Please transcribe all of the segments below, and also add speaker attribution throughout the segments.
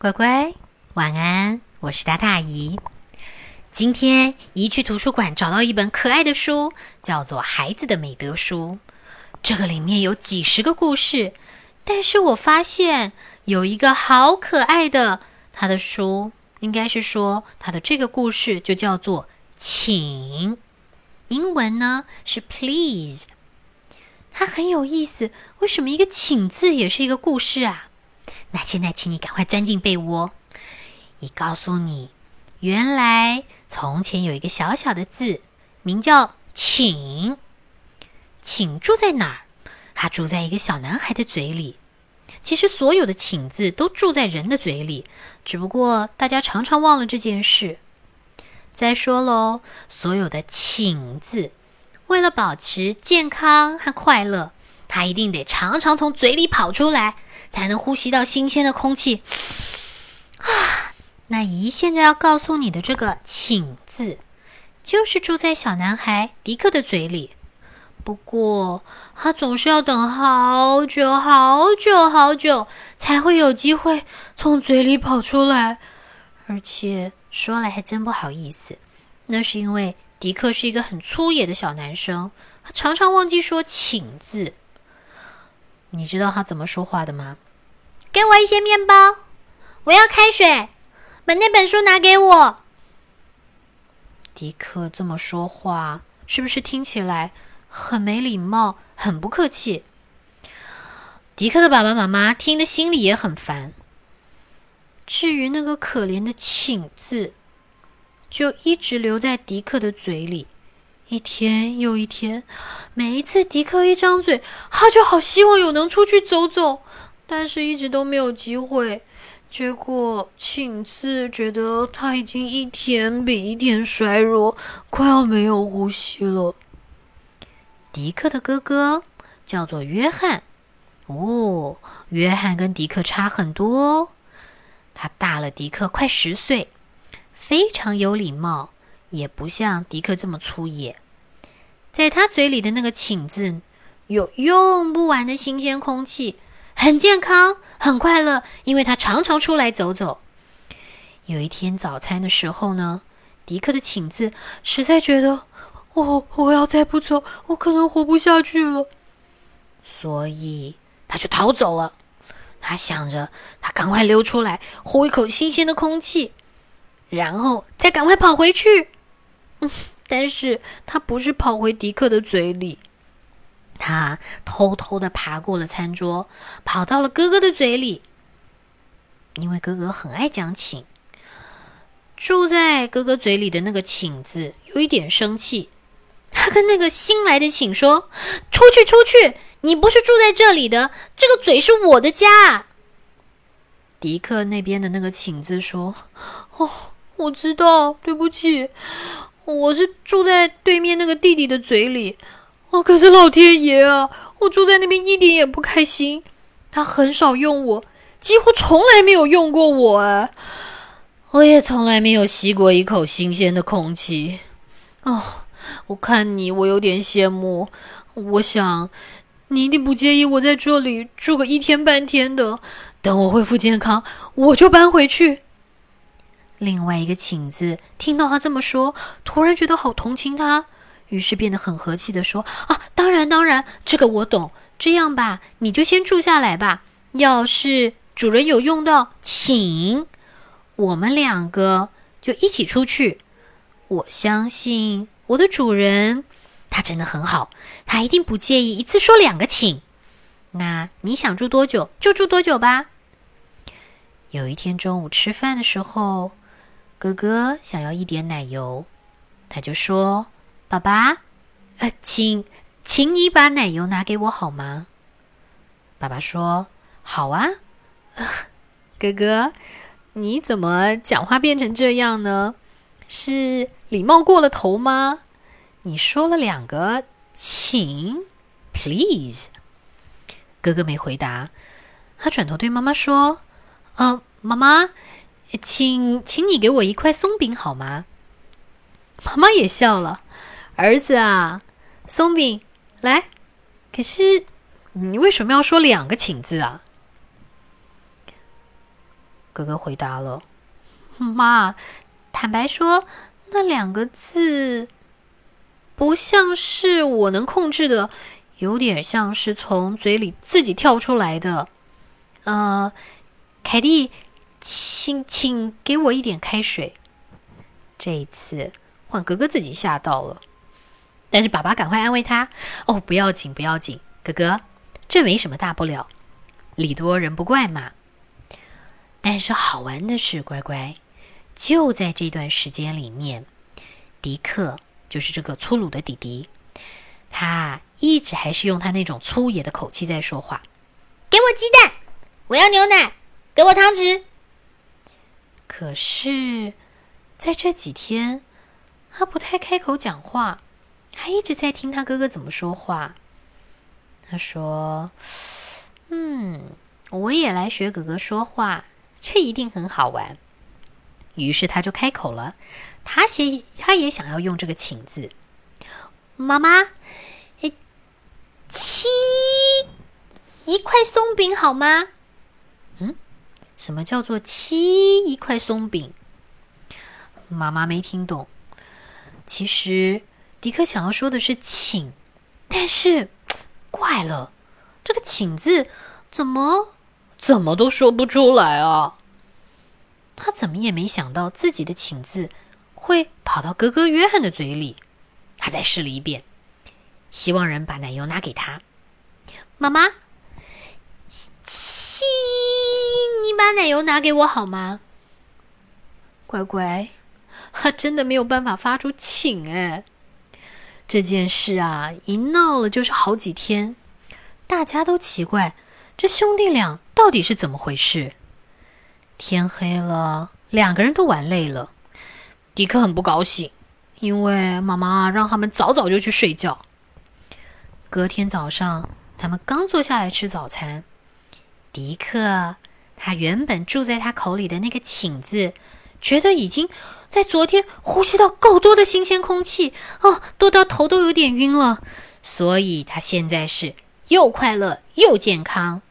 Speaker 1: 乖乖，晚安！我是大大姨。今天姨去图书馆找到一本可爱的书，叫做《孩子的美德书》。这个里面有几十个故事，但是我发现有一个好可爱的，他的书应该是说他的这个故事就叫做“请”，英文呢是 “please”。它很有意思，为什么一个“请”字也是一个故事啊？那现在，请你赶快钻进被窝。一告诉你，原来从前有一个小小的字，名叫“请”。请住在哪儿？它住在一个小男孩的嘴里。其实，所有的“请”字都住在人的嘴里，只不过大家常常忘了这件事。再说喽，所有的“请”字，为了保持健康和快乐，它一定得常常从嘴里跑出来。才能呼吸到新鲜的空气 啊！那姨现在要告诉你的这个“请”字，就是住在小男孩迪克的嘴里。不过他总是要等好久好久好久，才会有机会从嘴里跑出来。而且说来还真不好意思，那是因为迪克是一个很粗野的小男生，他常常忘记说“请”字。你知道他怎么说话的吗？给我一些面包，我要开水，把那本书拿给我。迪克这么说话，是不是听起来很没礼貌、很不客气？迪克的爸爸妈妈听的心里也很烦。至于那个可怜的“请”字，就一直留在迪克的嘴里。一天又一天，每一次迪克一张嘴，他就好希望有能出去走走，但是一直都没有机会。结果，请次觉得他已经一天比一天衰弱，快要没有呼吸了。迪克的哥哥叫做约翰，哦，约翰跟迪克差很多哦，他大了迪克快十岁，非常有礼貌。也不像迪克这么粗野，在他嘴里的那个“请”字，有用不完的新鲜空气，很健康，很快乐，因为他常常出来走走。有一天早餐的时候呢，迪克的“请”字实在觉得，哦，我要再不走，我可能活不下去了，所以他就逃走了。他想着，他赶快溜出来，呼一口新鲜的空气，然后再赶快跑回去。嗯，但是他不是跑回迪克的嘴里，他偷偷的爬过了餐桌，跑到了哥哥的嘴里。因为哥哥很爱讲请，住在哥哥嘴里的那个“请”字有一点生气，他跟那个新来的“请”说：“出去，出去！你不是住在这里的，这个嘴是我的家。”迪克那边的那个“请”字说：“哦，我知道，对不起。”我是住在对面那个弟弟的嘴里，哦，可是老天爷啊，我住在那边一点也不开心。他很少用我，几乎从来没有用过我，哎，我也从来没有吸过一口新鲜的空气。哦，我看你，我有点羡慕。我想你一定不介意我在这里住个一天半天的。等我恢复健康，我就搬回去。另外一个请字听到他这么说，突然觉得好同情他，于是变得很和气的说：“啊，当然当然，这个我懂。这样吧，你就先住下来吧。要是主人有用到，请我们两个就一起出去。我相信我的主人，他真的很好，他一定不介意一次说两个请。那你想住多久就住多久吧。”有一天中午吃饭的时候。哥哥想要一点奶油，他就说：“爸爸，呃，请，请你把奶油拿给我好吗？”爸爸说：“好啊。”哥哥，你怎么讲话变成这样呢？是礼貌过了头吗？你说了两个“请 ”，please。哥哥没回答，他转头对妈妈说：“嗯，妈妈。”请，请你给我一块松饼好吗？妈妈也笑了。儿子啊，松饼来。可是你为什么要说两个“请”字啊？哥哥回答了：“妈，坦白说，那两个字不像是我能控制的，有点像是从嘴里自己跳出来的。呃，凯蒂，请请给我一点开水。这一次换哥哥自己吓到了，但是爸爸赶快安慰他：哦，不要紧，不要紧，哥哥，这没什么大不了，礼多人不怪嘛。”但是好玩的是，乖乖，就在这段时间里面，迪克就是这个粗鲁的弟弟，他一直还是用他那种粗野的口气在说话。
Speaker 2: 给我鸡蛋，我要牛奶，给我汤匙。
Speaker 1: 可是，在这几天，他不太开口讲话，还一直在听他哥哥怎么说话。他说：“嗯，我也来学哥哥说话。”这一定很好玩。于是他就开口了，他写，他也想要用这个“请”字。
Speaker 2: 妈妈，七一块松饼好吗？
Speaker 1: 嗯，什么叫做七一块松饼？妈妈没听懂。其实迪克想要说的是“请”，但是 怪了，这个“请”字怎么？怎么都说不出来啊！他怎么也没想到自己的“请”字会跑到哥哥约翰的嘴里。他再试了一遍，希望人把奶油拿给他。
Speaker 2: 妈妈，请你把奶油拿给我好吗？
Speaker 1: 乖乖，他真的没有办法发出“请”哎！这件事啊，一闹了就是好几天，大家都奇怪。这兄弟俩到底是怎么回事？天黑了，两个人都玩累了。迪克很不高兴，因为妈妈让他们早早就去睡觉。隔天早上，他们刚坐下来吃早餐，迪克他原本住在他口里的那个“请”字，觉得已经在昨天呼吸到够多的新鲜空气哦，多到头都有点晕了，所以他现在是又快乐又健康。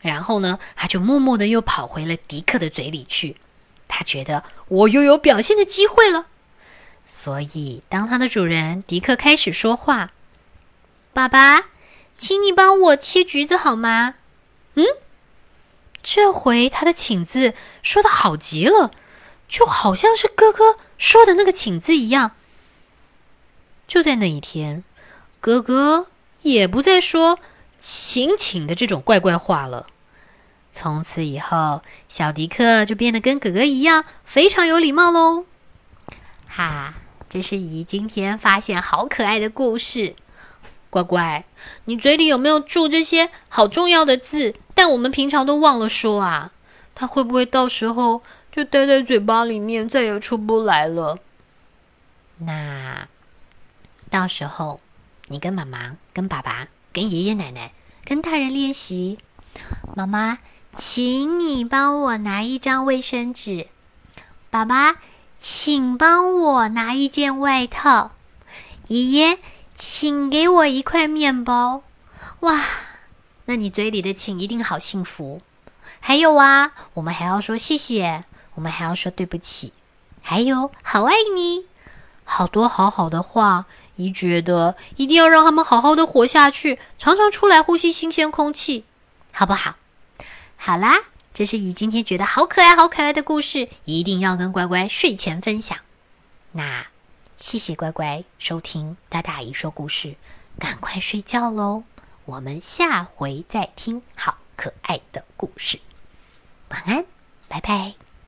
Speaker 1: 然后呢，他就默默的又跑回了迪克的嘴里去。他觉得我又有表现的机会了，所以当他的主人迪克开始说话：“
Speaker 2: 爸爸，请你帮我切橘子好吗？”
Speaker 1: 嗯，这回他的“请”字说的好极了，就好像是哥哥说的那个“请”字一样。就在那一天，哥哥也不再说。请请的这种怪怪话了。从此以后，小迪克就变得跟哥哥一样，非常有礼貌喽。哈，这是姨今天发现好可爱的故事。乖乖，你嘴里有没有住这些好重要的字？但我们平常都忘了说啊。它会不会到时候就待在嘴巴里面，再也出不来了？那到时候你跟妈妈、跟爸爸。跟爷爷奶奶、跟大人练习。
Speaker 2: 妈妈，请你帮我拿一张卫生纸。爸爸，请帮我拿一件外套。爷爷，请给我一块面包。哇，那你嘴里的“请”一定好幸福。还有啊，我们还要说谢谢，我们还要说对不起，还有好爱你，
Speaker 1: 好多好好的话。姨觉得一定要让他们好好的活下去，常常出来呼吸新鲜空气，好不好？好啦，这是姨今天觉得好可爱、好可爱的故事，一定要跟乖乖睡前分享。那谢谢乖乖收听大大姨说故事，赶快睡觉喽！我们下回再听好可爱的故事，晚安，拜拜。